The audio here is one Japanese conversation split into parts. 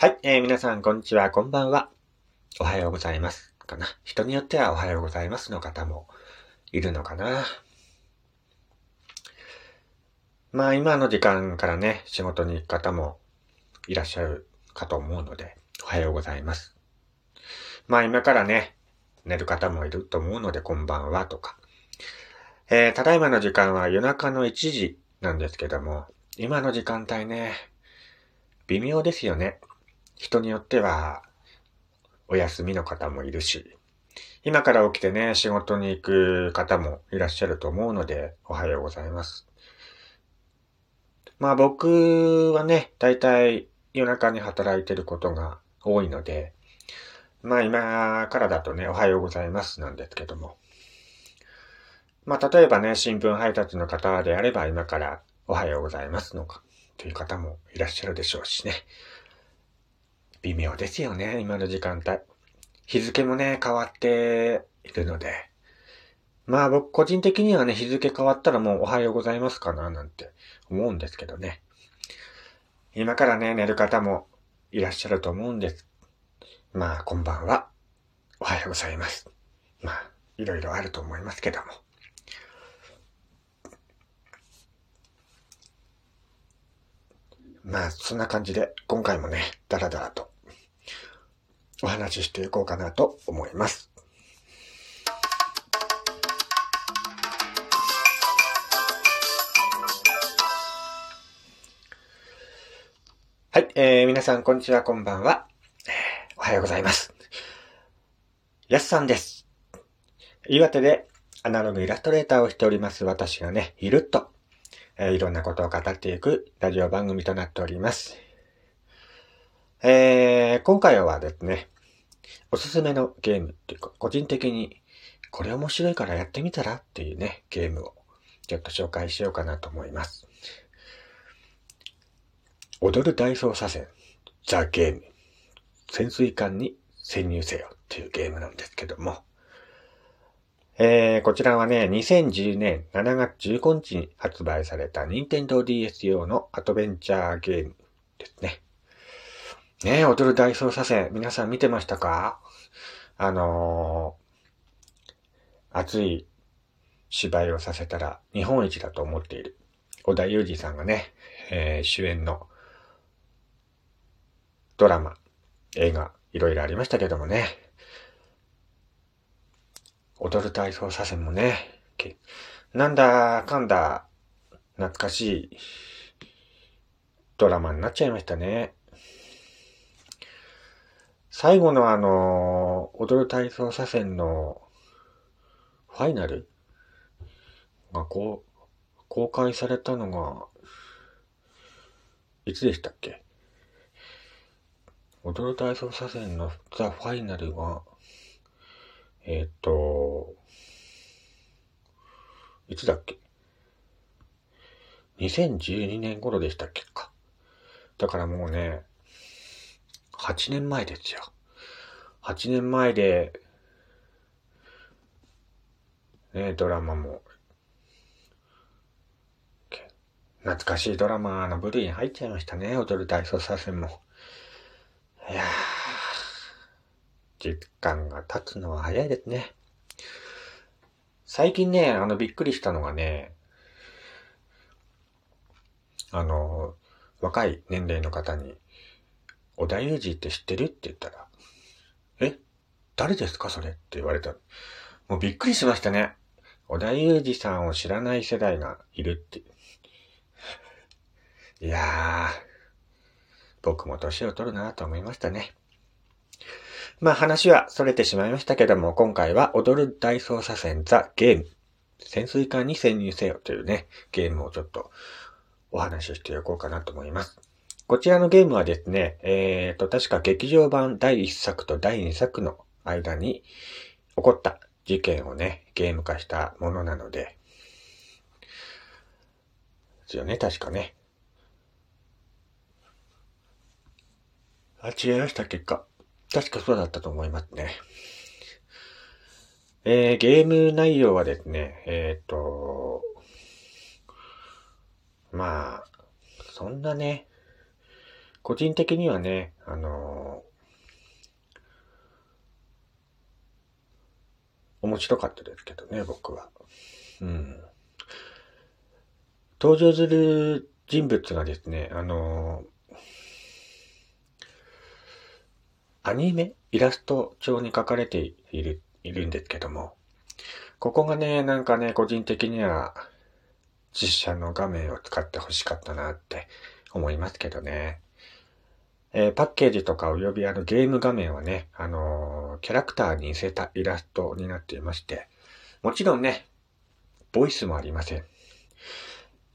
はい、えー、皆さん、こんにちは、こんばんは。おはようございます。かな。人によってはおはようございますの方もいるのかな。まあ、今の時間からね、仕事に行く方もいらっしゃるかと思うので、おはようございます。まあ、今からね、寝る方もいると思うので、こんばんはとか。えー、ただいまの時間は夜中の1時なんですけども、今の時間帯ね、微妙ですよね。人によっては、お休みの方もいるし、今から起きてね、仕事に行く方もいらっしゃると思うので、おはようございます。まあ僕はね、だいたい夜中に働いてることが多いので、まあ今からだとね、おはようございますなんですけども。まあ例えばね、新聞配達の方であれば今からおはようございますのか、という方もいらっしゃるでしょうしね。微妙ですよね、今の時間帯。日付もね、変わっているので。まあ僕個人的にはね、日付変わったらもうおはようございますかななんて思うんですけどね。今からね、寝る方もいらっしゃると思うんです。まあ、こんばんは。おはようございます。まあ、いろいろあると思いますけども。まあ、そんな感じで、今回もね、だらだらとお話ししていこうかなと思います。はい、えー、皆さん、こんにちは、こんばんは。おはようございます。やすさんです。岩手でアナログイラストレーターをしております私がね、ゆるっと、えーいろんなことを語っていくラジオ番組となっております。えー、今回はですね、おすすめのゲームっていうか、個人的にこれ面白いからやってみたらっていうね、ゲームをちょっと紹介しようかなと思います。踊る大捜査線、ザ・ゲーム、潜水艦に潜入せよっていうゲームなんですけども、えー、こちらはね、2010年7月15日に発売された Nintendo DS 用のアドベンチャーゲームですね。ねえ、踊る大捜査線、皆さん見てましたか？あのー、熱い芝居をさせたら日本一だと思っている小田裕二さんがね、えー主演のドラマ、映画、いろいろありましたけどもね。踊る大捜査線もね、なんだかんだ懐かしいドラマになっちゃいましたね。最後のあの、踊る大捜査線のファイナルがこう、公開されたのが、いつでしたっけ？踊る大捜査線のザ・ファイナルは、えっ、と、いつだっけ ?2012 年頃でしたっけか。だからもうね、8年前ですよ。8年前で、ね、ドラマも、懐かしいドラマの部類に入っちゃいましたね、踊る大捜査線も。いやー、時間が経つのは早いですね。最近ね、あの、びっくりしたのがね、あの、若い年齢の方に、小田裕二って知ってる？って言ったら、え？誰ですかそれ？って言われた。もうびっくりしましたね。小田裕二さんを知らない世代がいるって。いやー、僕も年を取るなと思いましたね。まあ話は逸れてしまいましたけども、今回は踊る大捜査線ザ・ゲーム。潜水艦に潜入せよというね、ゲームをちょっとお話ししておこうかなと思います。こちらのゲームはですね、えーと、確か劇場版第1作と第2作の間に起こった事件をね、ゲーム化したものなので、ですよね、確かね。あ、違いました、結果。確かそうだったと思いますね。えー、ゲーム内容はですね、えっ、と、まあ、そんなね、個人的にはね、あの面白かったですけどね、僕は。うん。登場する人物がですね、あのアニメイラスト帳に書かれている、いるんですけども、ここがね、なんかね、個人的には実写の画面を使って欲しかったなって思いますけどね。えー、パッケージとか及びあのゲーム画面はね、あのー、キャラクターに似せたイラストになっていまして、もちろんね、ボイスもありません。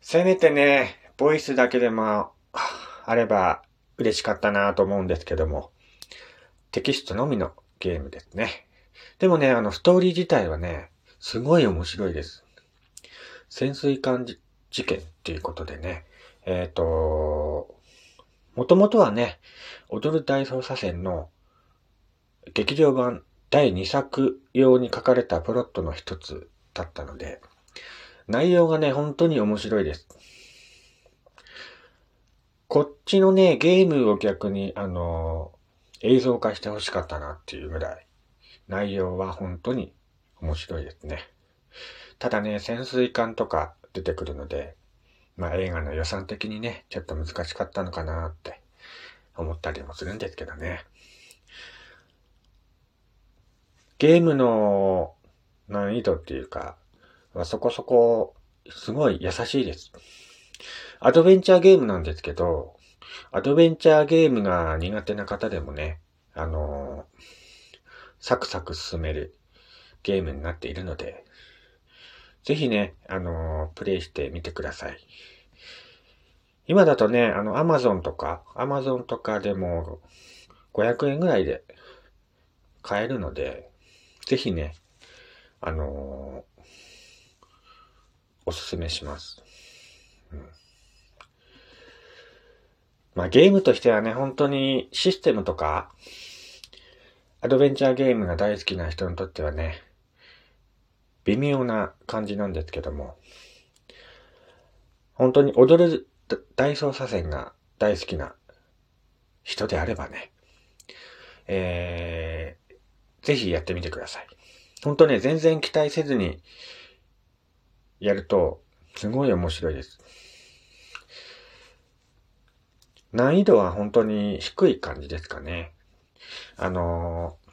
せめてね、ボイスだけでもあれば嬉しかったなと思うんですけども、テキストのみのゲームですね。でもね、あの、ストーリー自体はね、すごい面白いです。潜水艦事件っていうことでね、えっ、ー、と、もともとはね、踊る大捜査線の劇場版第2作用に書かれたプロットの一つだったので、内容がね、本当に面白いです。こっちのね、ゲームを逆に、あの、映像化してほしかったなっていうぐらい、内容は本当に面白いですね。ただね、潜水艦とか出てくるので、まあ映画の予算的にね、ちょっと難しかったのかなって思ったりもするんですけどね。ゲームの難易度っていうか、まそこそこすごい優しいです。アドベンチャーゲームなんですけど、アドベンチャーゲームが苦手な方でもね、あのー、サクサク進めるゲームになっているので、ぜひね、あのー、プレイしてみてください。今だとね、あの、アマゾンとか、アマゾンとかでも500円ぐらいで買えるので、ぜひね、あのー、おすすめします。うん。まあゲームとしてはね、本当にシステムとか、アドベンチャーゲームが大好きな人にとってはね、微妙な感じなんですけども、本当に踊る大捜査線が大好きな人であればね、えー、ぜひやってみてください。本当ね、全然期待せずにやると、すごい面白いです。難易度は本当に低い感じですかね。あのー、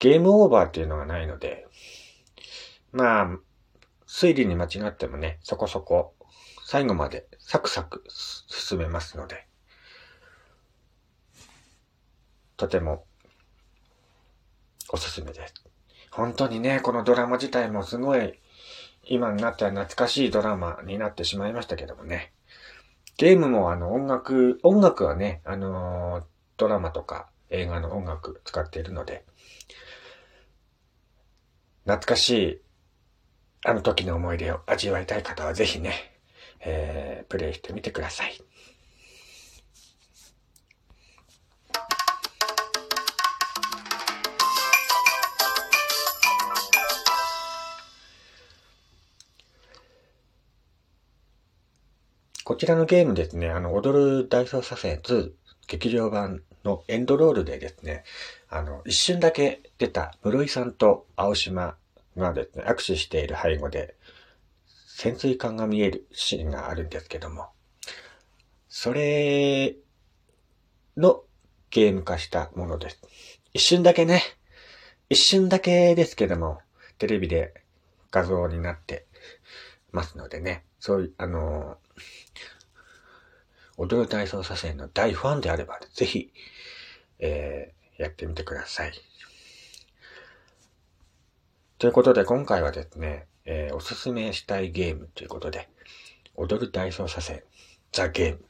ゲームオーバーっていうのがないので、まあ、推理に間違ってもね、そこそこ、最後までサクサク進めますので、とてもおすすめです。本当にね、このドラマ自体もすごい、今になっては懐かしいドラマになってしまいましたけどもね。ゲームもあの音楽、音楽はね、あのー、ドラマとか映画の音楽使っているので、懐かしいあの時の思い出を味わいたい方はぜひね、えー、プレイしてみてください。こちらのゲームですね、あの、踊る大捜査線2劇場版のエンドロールでですね、あの、一瞬だけ出た室井さんと青島がですね、握手している背後で潜水艦が見えるシーンがあるんですけども、それのゲーム化したものです。一瞬だけね、一瞬だけですけども、テレビで画像になってますのでね、そういう、あの踊る大捜査線の大ファンであれば、ぜひ、えー、やってみてください。ということで、今回はですね、えー、おすすめしたいゲームということで、踊る大捜査線、ザ・ゲーム、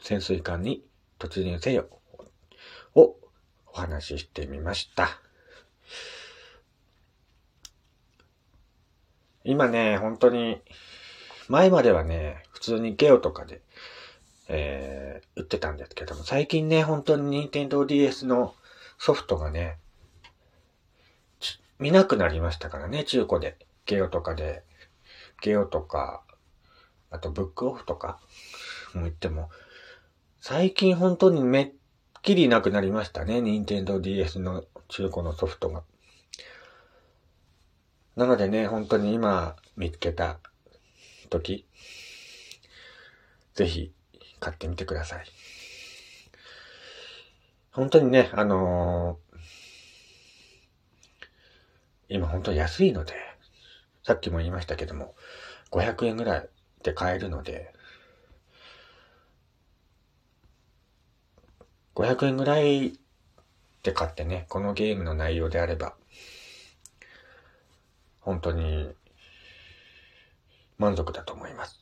潜水艦に突入せよ、をお話ししてみました。今ね、本当に、前まではね、普通にゲオとかでえー、売ってたんですけども、最近ね、本当に Nintendo DS のソフトがね、見なくなりましたからね、中古で。ゲオとかで。ゲオとか、あとブックオフとかも言っても、最近本当にめっきりなくなりましたね。任天堂 DS の中古のソフトが。なのでね、本当に今見つけた時、ぜひ買ってみてください。本当にね、あのー、今本当安いので、さっきも言いましたけども、500円ぐらいで買えるので、500円ぐらいで買ってね、このゲームの内容であれば、本当に満足だと思います。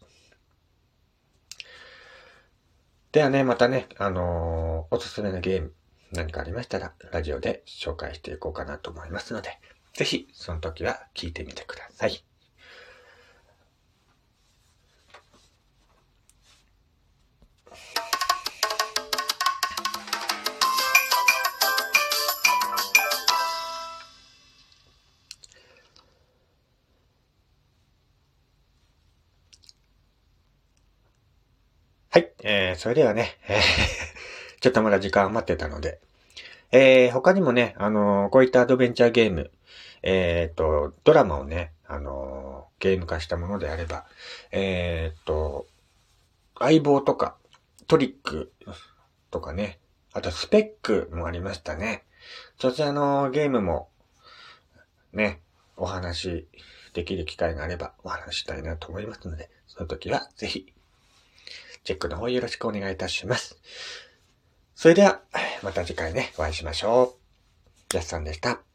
ではね、またね、あのー、おすすめのゲーム何かありましたら、ラジオで紹介していこうかなと思いますので、ぜひ、その時は聞いてみてください。えー、それではね、え、ちょっとまだ時間余ってたので、えー、他にもね、あのー、こういったアドベンチャーゲーム、えっ、と、ドラマをね、あのゲーム化したものであれば、えっ、と、相棒とか、トリックとかね、あとスペックもありましたね。そちらのゲームも、ね、お話できる機会があればお話したいなと思いますので、その時はぜひチェックの方よろしくお願いいたします。それでは、また次回ね、お会いしましょう。やすさんでした。